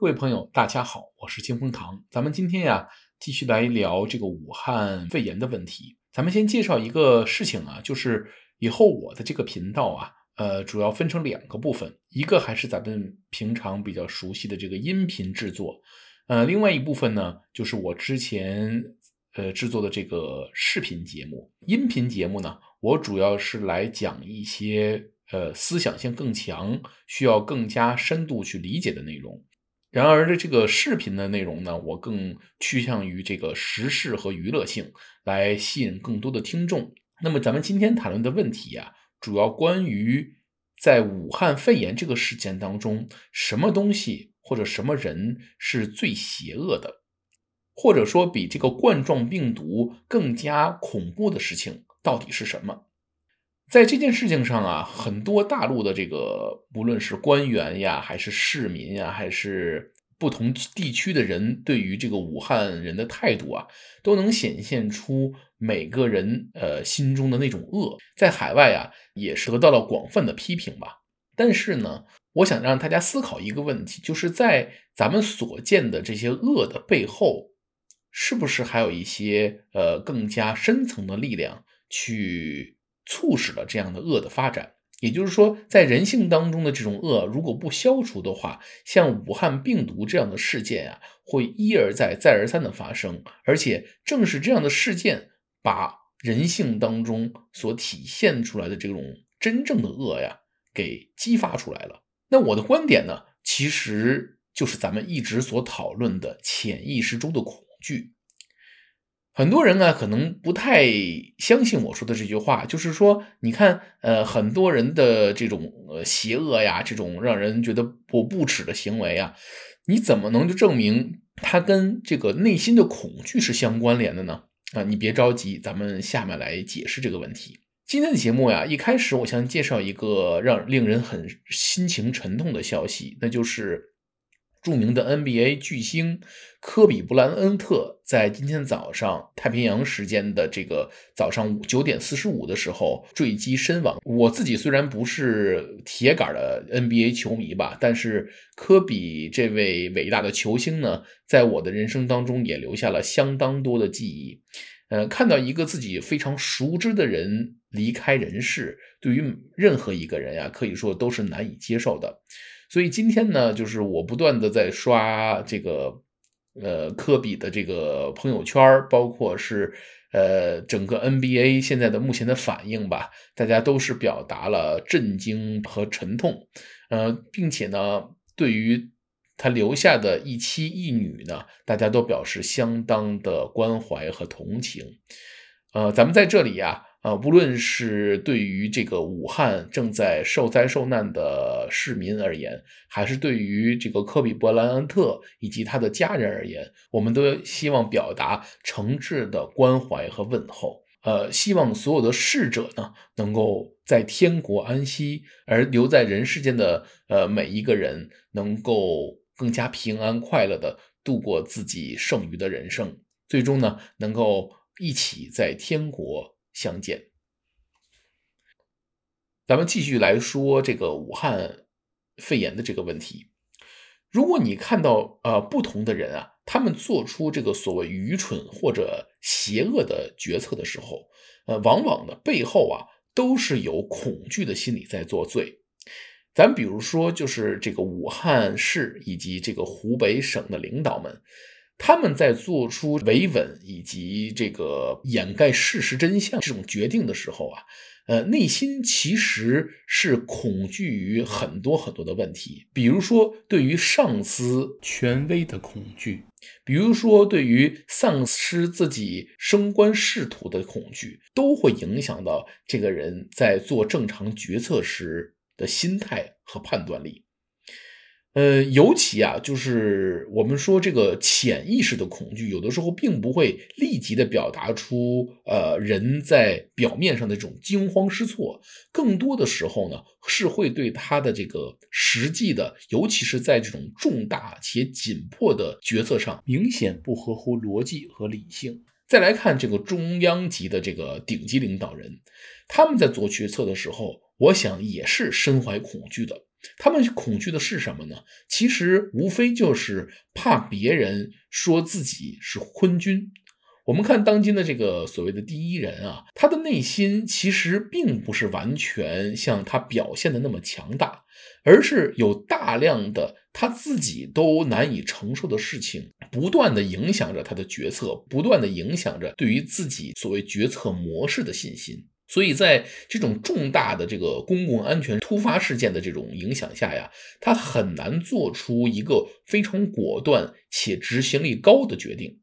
各位朋友，大家好，我是金风堂。咱们今天呀，继续来聊这个武汉肺炎的问题。咱们先介绍一个事情啊，就是以后我的这个频道啊，呃，主要分成两个部分，一个还是咱们平常比较熟悉的这个音频制作，呃，另外一部分呢，就是我之前呃制作的这个视频节目。音频节目呢，我主要是来讲一些呃思想性更强、需要更加深度去理解的内容。然而的这个视频的内容呢，我更趋向于这个时事和娱乐性，来吸引更多的听众。那么咱们今天谈论的问题啊，主要关于在武汉肺炎这个事件当中，什么东西或者什么人是最邪恶的，或者说比这个冠状病毒更加恐怖的事情到底是什么？在这件事情上啊，很多大陆的这个，无论是官员呀，还是市民呀，还是不同地区的人，对于这个武汉人的态度啊，都能显现出每个人呃心中的那种恶。在海外啊，也是得到了广泛的批评吧。但是呢，我想让大家思考一个问题，就是在咱们所见的这些恶的背后，是不是还有一些呃更加深层的力量去？促使了这样的恶的发展，也就是说，在人性当中的这种恶如果不消除的话，像武汉病毒这样的事件啊，会一而再、再而三的发生。而且，正是这样的事件，把人性当中所体现出来的这种真正的恶呀，给激发出来了。那我的观点呢，其实就是咱们一直所讨论的潜意识中的恐惧。很多人啊，可能不太相信我说的这句话，就是说，你看，呃，很多人的这种呃邪恶呀，这种让人觉得不不耻的行为啊，你怎么能就证明他跟这个内心的恐惧是相关联的呢？啊，你别着急，咱们下面来解释这个问题。今天的节目呀，一开始我想介绍一个让令人很心情沉痛的消息，那就是。著名的 NBA 巨星科比·布莱恩特在今天早上太平洋时间的这个早上九点四十五的时候坠机身亡。我自己虽然不是铁杆的 NBA 球迷吧，但是科比这位伟大的球星呢，在我的人生当中也留下了相当多的记忆。呃，看到一个自己非常熟知的人离开人世，对于任何一个人呀，可以说都是难以接受的。所以今天呢，就是我不断的在刷这个，呃，科比的这个朋友圈，包括是呃整个 NBA 现在的目前的反应吧，大家都是表达了震惊和沉痛，呃，并且呢，对于他留下的一妻一女呢，大家都表示相当的关怀和同情，呃，咱们在这里呀。啊，啊无论是对于这个武汉正在受灾受难的市民而言，还是对于这个科比·布莱恩特以及他的家人而言，我们都希望表达诚挚的关怀和问候。呃，希望所有的逝者呢，能够在天国安息，而留在人世间的呃每一个人，能够更加平安快乐的度过自己剩余的人生，最终呢，能够一起在天国。相见，咱们继续来说这个武汉肺炎的这个问题。如果你看到呃不同的人啊，他们做出这个所谓愚蠢或者邪恶的决策的时候，呃，往往的背后啊都是有恐惧的心理在作祟。咱比如说，就是这个武汉市以及这个湖北省的领导们。他们在做出维稳以及这个掩盖事实真相这种决定的时候啊，呃，内心其实是恐惧于很多很多的问题，比如说对于上司权威的恐惧，比如说对于丧失自己升官仕途的恐惧，都会影响到这个人在做正常决策时的心态和判断力。呃，尤其啊，就是我们说这个潜意识的恐惧，有的时候并不会立即的表达出，呃，人在表面上的这种惊慌失措，更多的时候呢，是会对他的这个实际的，尤其是在这种重大且紧迫的决策上，明显不合乎逻辑和理性。再来看这个中央级的这个顶级领导人，他们在做决策的时候，我想也是身怀恐惧的。他们恐惧的是什么呢？其实无非就是怕别人说自己是昏君。我们看当今的这个所谓的第一人啊，他的内心其实并不是完全像他表现的那么强大，而是有大量的他自己都难以承受的事情，不断的影响着他的决策，不断的影响着对于自己所谓决策模式的信心。所以在这种重大的这个公共安全突发事件的这种影响下呀，他很难做出一个非常果断且执行力高的决定。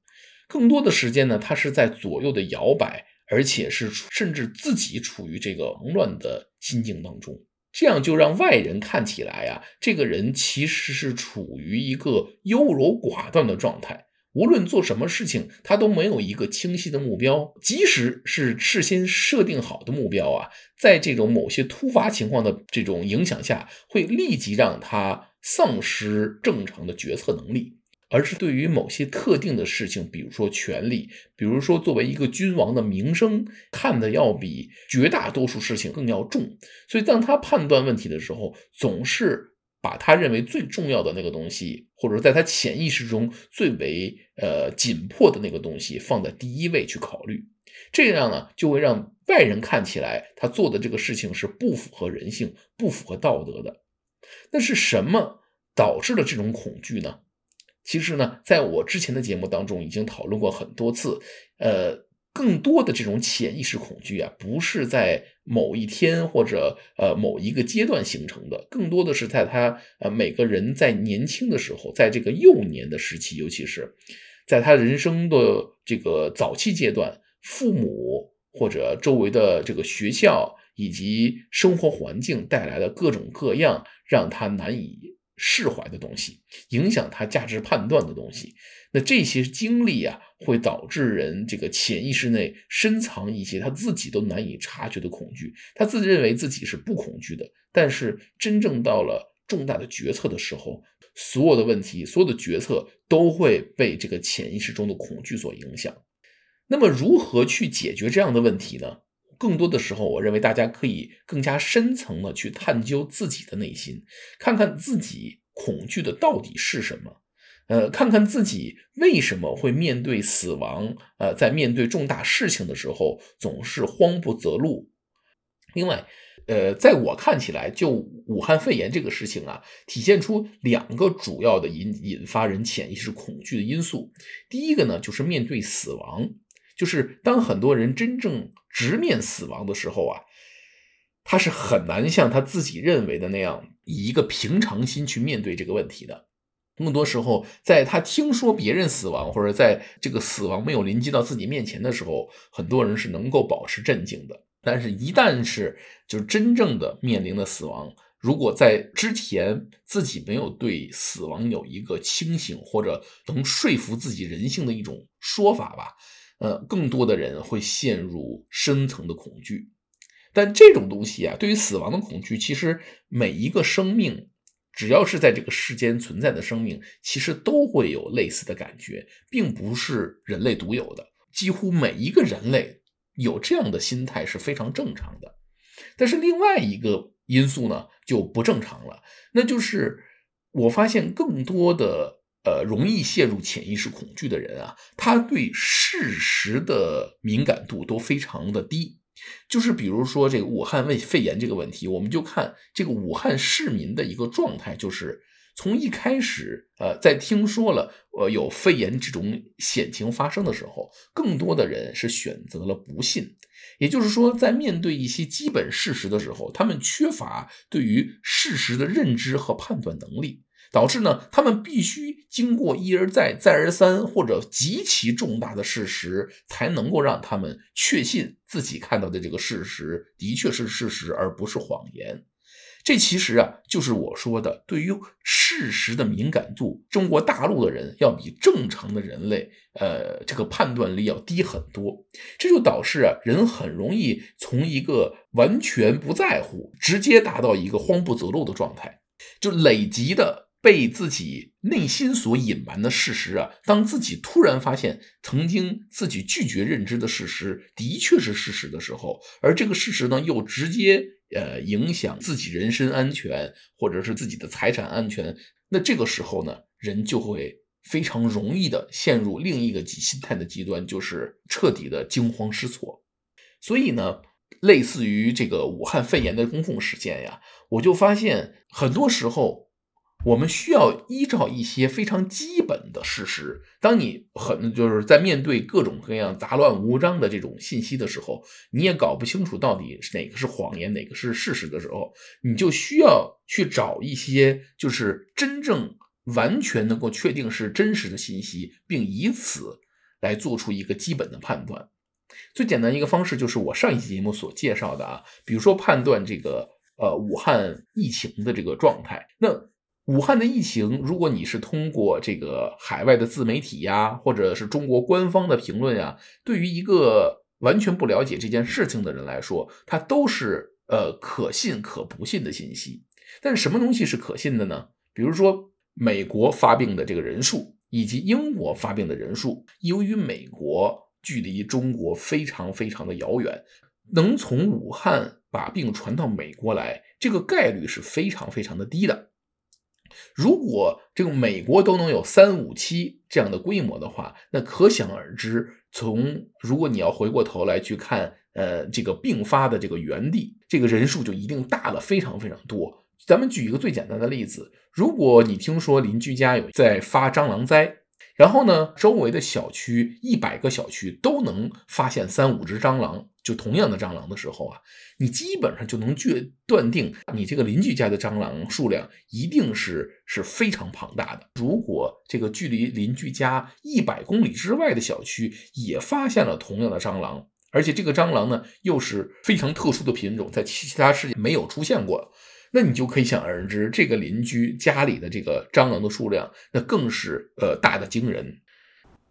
更多的时间呢，他是在左右的摇摆，而且是甚至自己处于这个慌乱的心境当中。这样就让外人看起来啊，这个人其实是处于一个优柔寡断的状态。无论做什么事情，他都没有一个清晰的目标。即使是事先设定好的目标啊，在这种某些突发情况的这种影响下，会立即让他丧失正常的决策能力。而是对于某些特定的事情，比如说权力，比如说作为一个君王的名声，看得要比绝大多数事情更要重。所以，当他判断问题的时候，总是。把他认为最重要的那个东西，或者说在他潜意识中最为呃紧迫的那个东西放在第一位去考虑，这样呢就会让外人看起来他做的这个事情是不符合人性、不符合道德的。那是什么导致了这种恐惧呢？其实呢，在我之前的节目当中已经讨论过很多次，呃。更多的这种潜意识恐惧啊，不是在某一天或者呃某一个阶段形成的，更多的是在他呃每个人在年轻的时候，在这个幼年的时期，尤其是在他人生的这个早期阶段，父母或者周围的这个学校以及生活环境带来的各种各样让他难以释怀的东西，影响他价值判断的东西。那这些经历啊，会导致人这个潜意识内深藏一些他自己都难以察觉的恐惧。他自认为自己是不恐惧的，但是真正到了重大的决策的时候，所有的问题、所有的决策都会被这个潜意识中的恐惧所影响。那么，如何去解决这样的问题呢？更多的时候，我认为大家可以更加深层的去探究自己的内心，看看自己恐惧的到底是什么。呃，看看自己为什么会面对死亡，呃，在面对重大事情的时候总是慌不择路。另外，呃，在我看起来，就武汉肺炎这个事情啊，体现出两个主要的引引发人潜意识恐惧的因素。第一个呢，就是面对死亡，就是当很多人真正直面死亡的时候啊，他是很难像他自己认为的那样，以一个平常心去面对这个问题的。更多时候，在他听说别人死亡，或者在这个死亡没有临近到自己面前的时候，很多人是能够保持镇静的。但是，一旦是就是真正的面临了死亡，如果在之前自己没有对死亡有一个清醒或者能说服自己人性的一种说法吧，呃，更多的人会陷入深层的恐惧。但这种东西啊，对于死亡的恐惧，其实每一个生命。只要是在这个世间存在的生命，其实都会有类似的感觉，并不是人类独有的。几乎每一个人类有这样的心态是非常正常的。但是另外一个因素呢，就不正常了，那就是我发现更多的呃容易陷入潜意识恐惧的人啊，他对事实的敏感度都非常的低。就是比如说这个武汉胃肺炎这个问题，我们就看这个武汉市民的一个状态，就是从一开始，呃，在听说了呃有肺炎这种险情发生的时候，更多的人是选择了不信。也就是说，在面对一些基本事实的时候，他们缺乏对于事实的认知和判断能力。导致呢，他们必须经过一而再、再而三或者极其重大的事实，才能够让他们确信自己看到的这个事实的确是事实，而不是谎言。这其实啊，就是我说的，对于事实的敏感度，中国大陆的人要比正常的人类，呃，这个判断力要低很多。这就导致啊，人很容易从一个完全不在乎，直接达到一个慌不择路的状态，就累积的。被自己内心所隐瞒的事实啊，当自己突然发现曾经自己拒绝认知的事实的确是事实的时候，而这个事实呢，又直接呃影响自己人身安全或者是自己的财产安全，那这个时候呢，人就会非常容易的陷入另一个极心态的极端，就是彻底的惊慌失措。所以呢，类似于这个武汉肺炎的公共事件呀，我就发现很多时候。我们需要依照一些非常基本的事实。当你很就是在面对各种各样杂乱无章的这种信息的时候，你也搞不清楚到底哪个是谎言，哪个是事实的时候，你就需要去找一些就是真正完全能够确定是真实的信息，并以此来做出一个基本的判断。最简单一个方式就是我上一期节目所介绍的啊，比如说判断这个呃武汉疫情的这个状态，那。武汉的疫情，如果你是通过这个海外的自媒体呀，或者是中国官方的评论呀，对于一个完全不了解这件事情的人来说，它都是呃可信可不信的信息。但是什么东西是可信的呢？比如说美国发病的这个人数，以及英国发病的人数，由于美国距离中国非常非常的遥远，能从武汉把病传到美国来，这个概率是非常非常的低的。如果这个美国都能有三五七这样的规模的话，那可想而知，从如果你要回过头来去看，呃，这个病发的这个原地，这个人数就一定大了非常非常多。咱们举一个最简单的例子，如果你听说邻居家有在发蟑螂灾。然后呢，周围的小区一百个小区都能发现三五只蟑螂，就同样的蟑螂的时候啊，你基本上就能决断定你这个邻居家的蟑螂数量一定是是非常庞大的。如果这个距离邻居家一百公里之外的小区也发现了同样的蟑螂，而且这个蟑螂呢又是非常特殊的品种，在其他世界没有出现过。那你就可以想而知，这个邻居家里的这个蟑螂的数量，那更是呃大的惊人。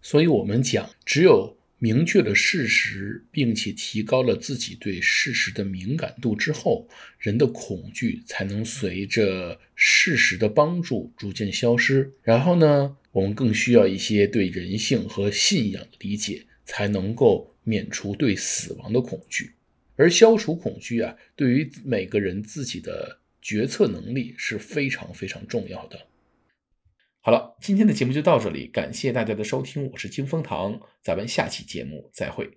所以，我们讲，只有明确了事实，并且提高了自己对事实的敏感度之后，人的恐惧才能随着事实的帮助逐渐消失。然后呢，我们更需要一些对人性和信仰的理解，才能够免除对死亡的恐惧。而消除恐惧啊，对于每个人自己的。决策能力是非常非常重要的。好了，今天的节目就到这里，感谢大家的收听，我是金风堂，咱们下期节目再会。